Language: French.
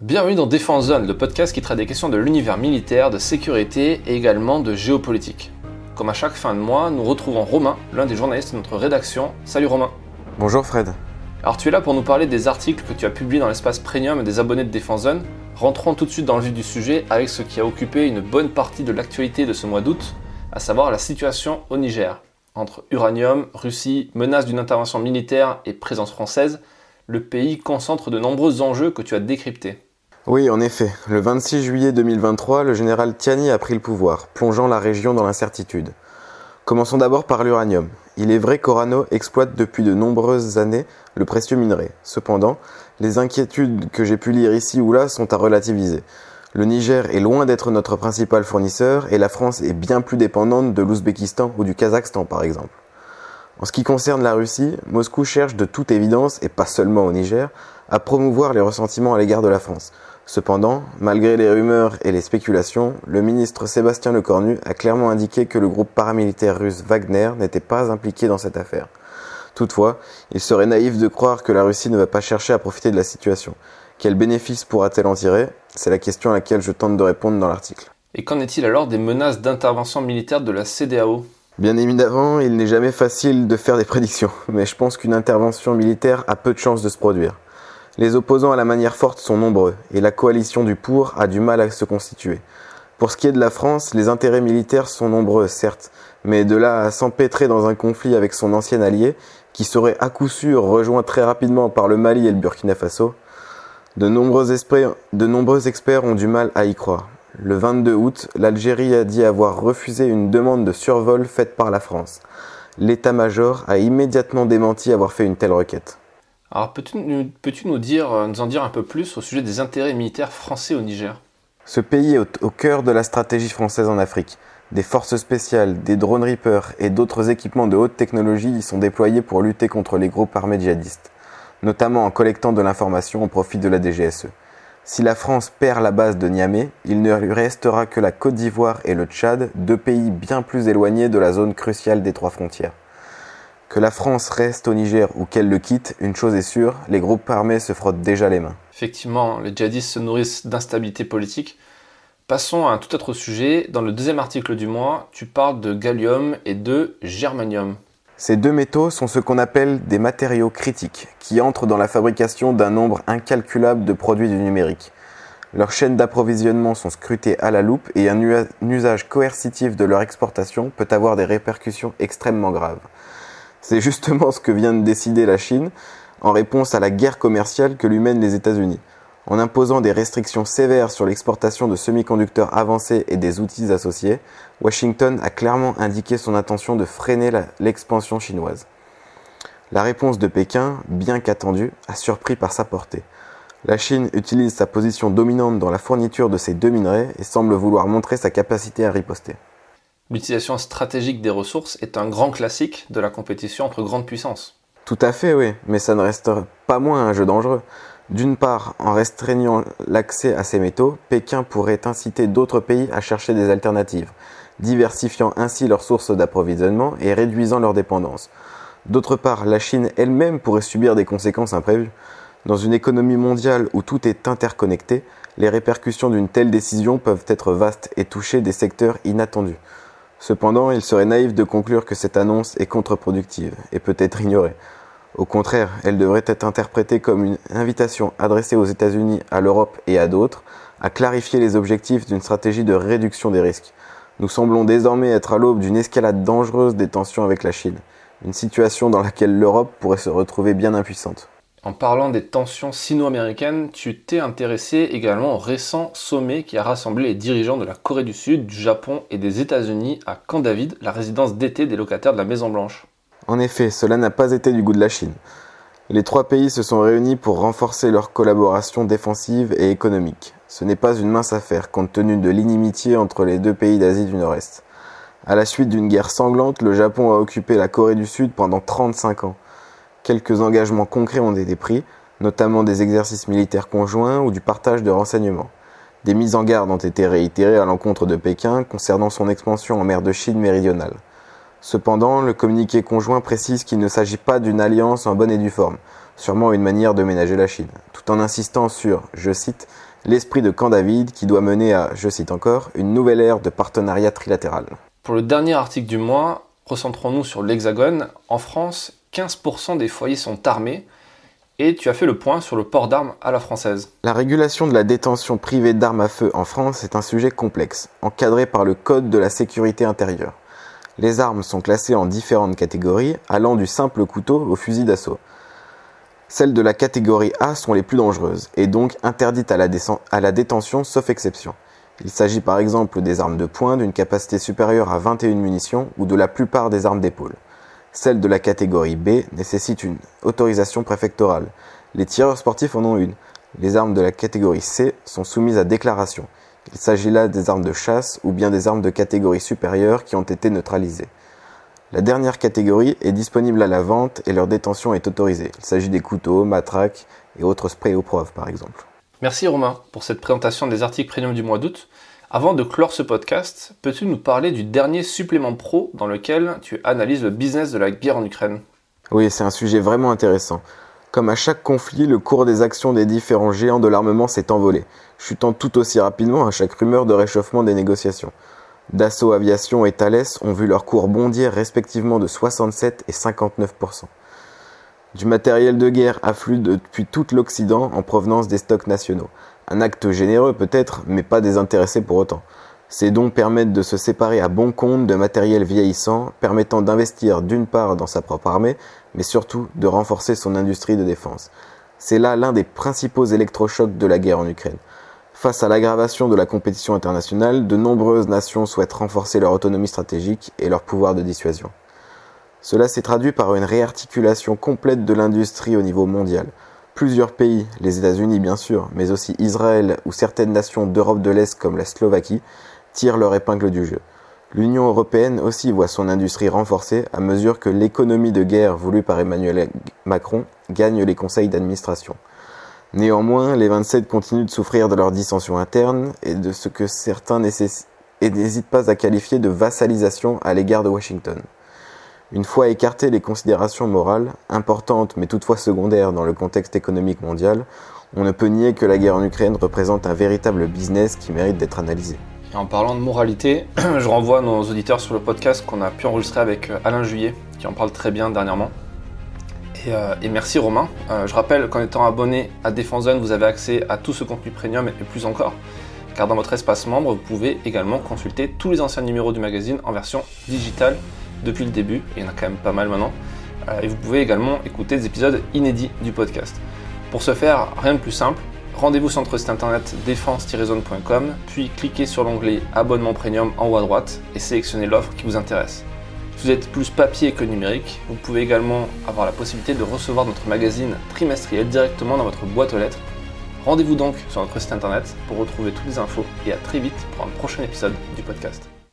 Bienvenue dans Défense Zone, le podcast qui traite des questions de l'univers militaire, de sécurité et également de géopolitique. Comme à chaque fin de mois, nous retrouvons Romain, l'un des journalistes de notre rédaction. Salut Romain. Bonjour Fred. Alors tu es là pour nous parler des articles que tu as publiés dans l'espace premium et des abonnés de Défense Zone. Rentrons tout de suite dans le vif du sujet avec ce qui a occupé une bonne partie de l'actualité de ce mois d'août, à savoir la situation au Niger. Entre uranium, Russie, menace d'une intervention militaire et présence française, le pays concentre de nombreux enjeux que tu as décryptés. Oui, en effet, le 26 juillet 2023, le général Tiani a pris le pouvoir, plongeant la région dans l'incertitude. Commençons d'abord par l'uranium. Il est vrai qu'Orano exploite depuis de nombreuses années le précieux minerai. Cependant, les inquiétudes que j'ai pu lire ici ou là sont à relativiser. Le Niger est loin d'être notre principal fournisseur et la France est bien plus dépendante de l'Ouzbékistan ou du Kazakhstan par exemple. En ce qui concerne la Russie, Moscou cherche de toute évidence, et pas seulement au Niger, à promouvoir les ressentiments à l'égard de la France. Cependant, malgré les rumeurs et les spéculations, le ministre Sébastien Lecornu a clairement indiqué que le groupe paramilitaire russe Wagner n'était pas impliqué dans cette affaire. Toutefois, il serait naïf de croire que la Russie ne va pas chercher à profiter de la situation. Quel bénéfice pourra-t-elle en tirer? C'est la question à laquelle je tente de répondre dans l'article. Et qu'en est-il alors des menaces d'intervention militaire de la CDAO Bien évidemment, il n'est jamais facile de faire des prédictions, mais je pense qu'une intervention militaire a peu de chances de se produire. Les opposants à la manière forte sont nombreux, et la coalition du pour a du mal à se constituer. Pour ce qui est de la France, les intérêts militaires sont nombreux, certes, mais de là à s'empêtrer dans un conflit avec son ancien allié, qui serait à coup sûr rejoint très rapidement par le Mali et le Burkina Faso, de nombreux, experts, ont du mal à y croire. Le 22 août, l'Algérie a dit avoir refusé une demande de survol faite par la France. L'état-major a immédiatement démenti avoir fait une telle requête. Alors peux-tu nous, euh, nous en dire un peu plus au sujet des intérêts militaires français au Niger? Ce pays est au, cœur de la stratégie française en Afrique. Des forces spéciales, des drones Reaper et d'autres équipements de haute technologie y sont déployés pour lutter contre les groupes armés djihadistes notamment en collectant de l'information au profit de la DGSE. Si la France perd la base de Niamey, il ne lui restera que la Côte d'Ivoire et le Tchad, deux pays bien plus éloignés de la zone cruciale des trois frontières. Que la France reste au Niger ou qu'elle le quitte, une chose est sûre, les groupes armés se frottent déjà les mains. Effectivement, les djihadistes se nourrissent d'instabilité politique. Passons à un tout autre sujet. Dans le deuxième article du mois, tu parles de gallium et de germanium. Ces deux métaux sont ce qu'on appelle des matériaux critiques, qui entrent dans la fabrication d'un nombre incalculable de produits du numérique. Leurs chaînes d'approvisionnement sont scrutées à la loupe et un usage coercitif de leur exportation peut avoir des répercussions extrêmement graves. C'est justement ce que vient de décider la Chine en réponse à la guerre commerciale que lui mènent les États-Unis. En imposant des restrictions sévères sur l'exportation de semi-conducteurs avancés et des outils associés, Washington a clairement indiqué son intention de freiner l'expansion chinoise. La réponse de Pékin, bien qu'attendue, a surpris par sa portée. La Chine utilise sa position dominante dans la fourniture de ces deux minerais et semble vouloir montrer sa capacité à riposter. L'utilisation stratégique des ressources est un grand classique de la compétition entre grandes puissances. Tout à fait, oui, mais ça ne reste pas moins un jeu dangereux. D'une part, en restreignant l'accès à ces métaux, Pékin pourrait inciter d'autres pays à chercher des alternatives, diversifiant ainsi leurs sources d'approvisionnement et réduisant leur dépendance. D'autre part, la Chine elle-même pourrait subir des conséquences imprévues. Dans une économie mondiale où tout est interconnecté, les répercussions d'une telle décision peuvent être vastes et toucher des secteurs inattendus. Cependant, il serait naïf de conclure que cette annonce est contre-productive et peut être ignorée. Au contraire, elle devrait être interprétée comme une invitation adressée aux États-Unis, à l'Europe et à d'autres à clarifier les objectifs d'une stratégie de réduction des risques. Nous semblons désormais être à l'aube d'une escalade dangereuse des tensions avec la Chine, une situation dans laquelle l'Europe pourrait se retrouver bien impuissante. En parlant des tensions sino-américaines, tu t'es intéressé également au récent sommet qui a rassemblé les dirigeants de la Corée du Sud, du Japon et des États-Unis à Camp David, la résidence d'été des locataires de la Maison Blanche. En effet, cela n'a pas été du goût de la Chine. Les trois pays se sont réunis pour renforcer leur collaboration défensive et économique. Ce n'est pas une mince affaire compte tenu de l'inimitié entre les deux pays d'Asie du Nord-Est. À la suite d'une guerre sanglante, le Japon a occupé la Corée du Sud pendant 35 ans. Quelques engagements concrets ont été pris, notamment des exercices militaires conjoints ou du partage de renseignements. Des mises en garde ont été réitérées à l'encontre de Pékin concernant son expansion en mer de Chine méridionale. Cependant, le communiqué conjoint précise qu'il ne s'agit pas d'une alliance en bonne et due forme. sûrement une manière de ménager la Chine, tout en insistant sur, je cite, l'esprit de Camp David qui doit mener à, je cite encore, une nouvelle ère de partenariat trilatéral. Pour le dernier article du mois, recentrons-nous sur l'Hexagone. En France, 15% des foyers sont armés et tu as fait le point sur le port d'armes à la française. La régulation de la détention privée d'armes à feu en France est un sujet complexe, encadré par le Code de la sécurité intérieure. Les armes sont classées en différentes catégories, allant du simple couteau au fusil d'assaut. Celles de la catégorie A sont les plus dangereuses et donc interdites à la, détention sauf exception. Il s'agit par exemple des armes de poing d'une capacité supérieure à 21 munitions ou de la plupart des armes d'épaule. Celles de la catégorie B nécessitent une autorisation préfectorale. Les tireurs sportifs en ont une. Les armes de la catégorie C sont soumises à déclaration. Il s'agit là des armes de chasse ou bien des armes de catégorie supérieure qui ont été neutralisées. La dernière catégorie est disponible à la vente et leur détention est autorisée. Il s'agit des couteaux, matraques et autres sprays aux poivre par exemple. Merci Romain pour cette présentation des articles premium du mois d'août. Avant de clore ce podcast, peux-tu nous parler du dernier supplément pro dans lequel tu analyses le business de la guerre en Ukraine? Oui, c'est un sujet vraiment intéressant. Comme à chaque conflit, le cours des actions des différents géants de l'armement s'est envolé, chutant tout aussi rapidement à chaque rumeur de réchauffement des négociations. Dassault Aviation et Thales ont vu leur cours bondir respectivement de 67 et 59%. Du matériel de guerre afflue depuis tout l'Occident en provenance des stocks nationaux. Un acte généreux peut-être, mais pas désintéressé pour autant. Ces dons permettent de se séparer à bon compte de matériel vieillissant, permettant d'investir d'une part dans sa propre armée, mais surtout de renforcer son industrie de défense. C'est là l'un des principaux électrochocs de la guerre en Ukraine. Face à l'aggravation de la compétition internationale, de nombreuses nations souhaitent renforcer leur autonomie stratégique et leur pouvoir de dissuasion. Cela s'est traduit par une réarticulation complète de l'industrie au niveau mondial. Plusieurs pays, les États-Unis bien sûr, mais aussi Israël ou certaines nations d'Europe de l'Est comme la Slovaquie, tirent leur épingle du jeu. L'Union européenne aussi voit son industrie renforcée à mesure que l'économie de guerre voulue par Emmanuel Macron gagne les conseils d'administration. Néanmoins, les 27 continuent de souffrir de leurs dissensions internes et de ce que certains n'hésitent pas à qualifier de vassalisation à l'égard de Washington. Une fois écartées les considérations morales, importantes mais toutefois secondaires dans le contexte économique mondial, on ne peut nier que la guerre en Ukraine représente un véritable business qui mérite d'être analysé. Et en parlant de moralité, je renvoie nos auditeurs sur le podcast qu'on a pu enregistrer avec euh, Alain Juillet, qui en parle très bien dernièrement. Et, euh, merci Romain. Euh, je rappelle qu'en étant abonné à Défense Zone, vous avez accès à tout ce contenu premium et plus encore. Car dans votre espace membre, vous pouvez également consulter tous les anciens numéros du magazine en version digitale depuis le début, il y en a quand même pas mal maintenant. Euh, et vous pouvez également écouter des épisodes inédits du podcast. Pour ce faire, rien de plus simple, rendez-vous sur notre site internet défense-zone.com, puis cliquez sur l'onglet Abonnement Premium en haut à droite et sélectionnez l'offre qui vous intéresse. Si vous êtes plus papier que numérique, vous pouvez également avoir la possibilité de recevoir notre magazine trimestriel directement dans votre boîte aux lettres. Rendez-vous donc sur notre site internet pour retrouver toutes les infos et à très vite pour un prochain épisode du podcast.